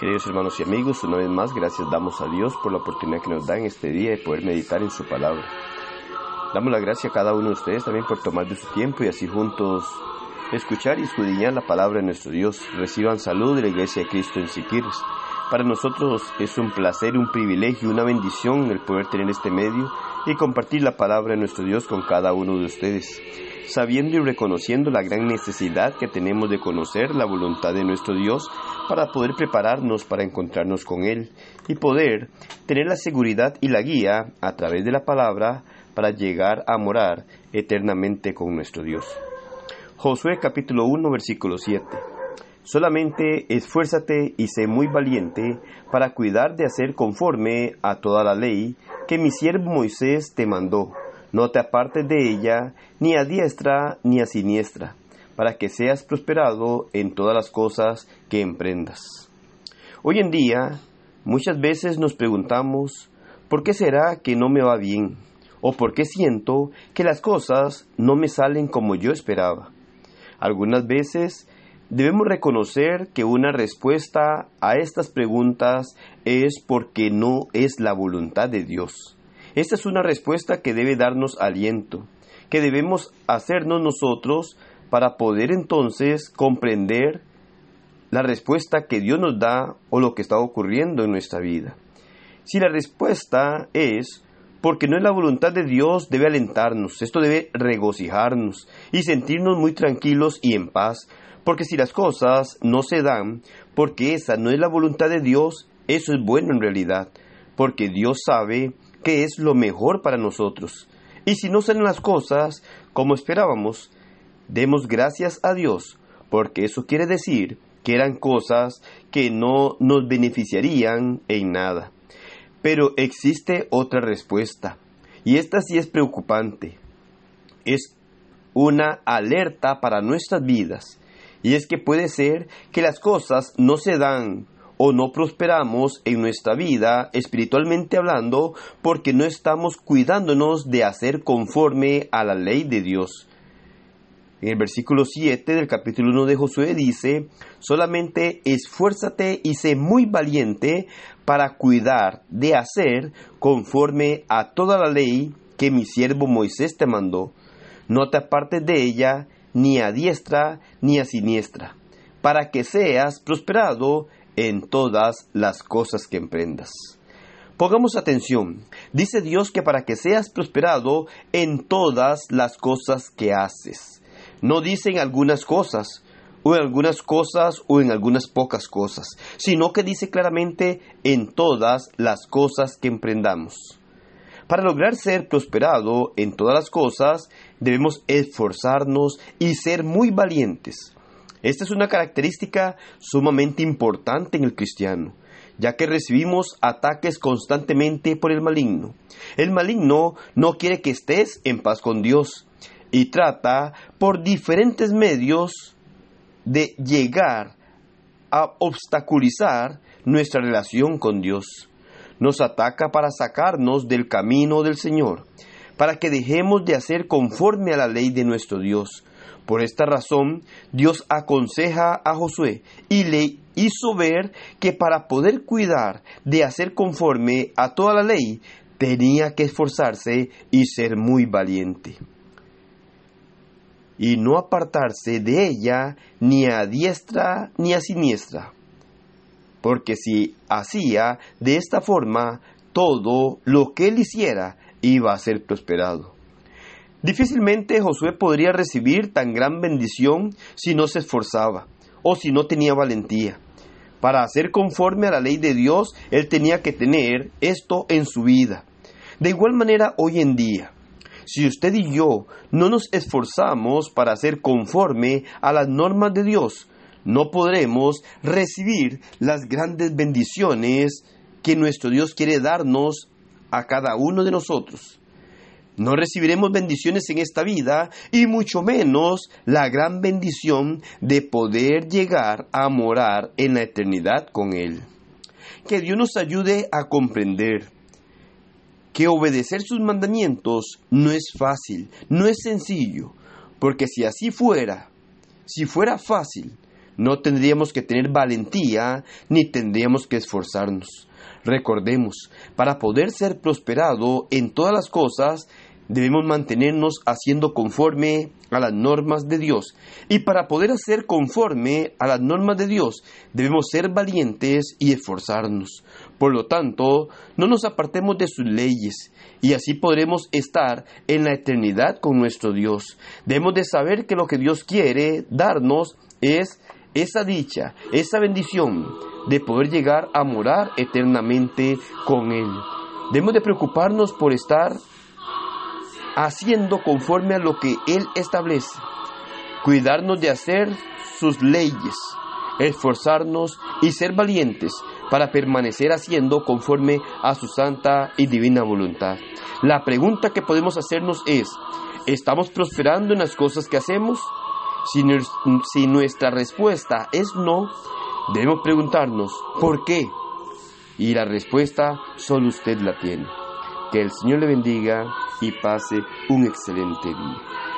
Queridos hermanos y amigos, una vez más, gracias damos a Dios por la oportunidad que nos da en este día de poder meditar en su palabra. Damos la gracia a cada uno de ustedes también por tomar de su tiempo y así juntos escuchar y escudriñar la palabra de nuestro Dios. Reciban salud de la Iglesia de Cristo en Siquirres. Para nosotros es un placer, un privilegio, una bendición el poder tener este medio y compartir la palabra de nuestro Dios con cada uno de ustedes, sabiendo y reconociendo la gran necesidad que tenemos de conocer la voluntad de nuestro Dios para poder prepararnos para encontrarnos con Él y poder tener la seguridad y la guía a través de la palabra para llegar a morar eternamente con nuestro Dios. Josué capítulo 1 versículo 7. Solamente esfuérzate y sé muy valiente para cuidar de hacer conforme a toda la ley que mi siervo Moisés te mandó. No te apartes de ella ni a diestra ni a siniestra, para que seas prosperado en todas las cosas que emprendas. Hoy en día, muchas veces nos preguntamos, ¿por qué será que no me va bien? ¿O por qué siento que las cosas no me salen como yo esperaba? Algunas veces debemos reconocer que una respuesta a estas preguntas es porque no es la voluntad de Dios. Esta es una respuesta que debe darnos aliento, que debemos hacernos nosotros para poder entonces comprender la respuesta que Dios nos da o lo que está ocurriendo en nuestra vida. Si la respuesta es porque no es la voluntad de Dios, debe alentarnos, esto debe regocijarnos y sentirnos muy tranquilos y en paz, porque si las cosas no se dan, porque esa no es la voluntad de Dios, eso es bueno en realidad, porque Dios sabe que es lo mejor para nosotros. Y si no salen las cosas como esperábamos, demos gracias a Dios, porque eso quiere decir que eran cosas que no nos beneficiarían en nada. Pero existe otra respuesta, y esta sí es preocupante. Es una alerta para nuestras vidas, y es que puede ser que las cosas no se dan o no prosperamos en nuestra vida, espiritualmente hablando, porque no estamos cuidándonos de hacer conforme a la ley de Dios. En el versículo 7 del capítulo 1 de Josué dice, solamente esfuérzate y sé muy valiente para cuidar de hacer conforme a toda la ley que mi siervo Moisés te mandó. No te apartes de ella ni a diestra ni a siniestra, para que seas prosperado en todas las cosas que emprendas. Pongamos atención. Dice Dios que para que seas prosperado en todas las cosas que haces no dice en algunas cosas, o en algunas cosas, o en algunas pocas cosas, sino que dice claramente en todas las cosas que emprendamos. Para lograr ser prosperado en todas las cosas, debemos esforzarnos y ser muy valientes. Esta es una característica sumamente importante en el cristiano, ya que recibimos ataques constantemente por el maligno. El maligno no quiere que estés en paz con Dios, y trata por diferentes medios de llegar a obstaculizar nuestra relación con Dios. Nos ataca para sacarnos del camino del Señor, para que dejemos de hacer conforme a la ley de nuestro Dios. Por esta razón, Dios aconseja a Josué y le hizo ver que para poder cuidar de hacer conforme a toda la ley, tenía que esforzarse y ser muy valiente y no apartarse de ella ni a diestra ni a siniestra. Porque si hacía de esta forma, todo lo que él hiciera iba a ser prosperado. Difícilmente Josué podría recibir tan gran bendición si no se esforzaba o si no tenía valentía. Para hacer conforme a la ley de Dios, él tenía que tener esto en su vida. De igual manera, hoy en día, si usted y yo no nos esforzamos para ser conforme a las normas de Dios, no podremos recibir las grandes bendiciones que nuestro Dios quiere darnos a cada uno de nosotros. No recibiremos bendiciones en esta vida y mucho menos la gran bendición de poder llegar a morar en la eternidad con Él. Que Dios nos ayude a comprender que obedecer sus mandamientos no es fácil, no es sencillo, porque si así fuera, si fuera fácil, no tendríamos que tener valentía ni tendríamos que esforzarnos. Recordemos, para poder ser prosperado en todas las cosas, debemos mantenernos haciendo conforme a las normas de Dios. Y para poder hacer conforme a las normas de Dios, debemos ser valientes y esforzarnos. Por lo tanto, no nos apartemos de sus leyes y así podremos estar en la eternidad con nuestro Dios. Debemos de saber que lo que Dios quiere darnos es esa dicha, esa bendición de poder llegar a morar eternamente con Él. Debemos de preocuparnos por estar haciendo conforme a lo que Él establece, cuidarnos de hacer sus leyes, esforzarnos y ser valientes para permanecer haciendo conforme a su santa y divina voluntad. La pregunta que podemos hacernos es, ¿estamos prosperando en las cosas que hacemos? Si, nuestra respuesta es no, debemos preguntarnos, ¿por qué? Y la respuesta solo usted la tiene. Que el Señor le bendiga y pase un excelente día.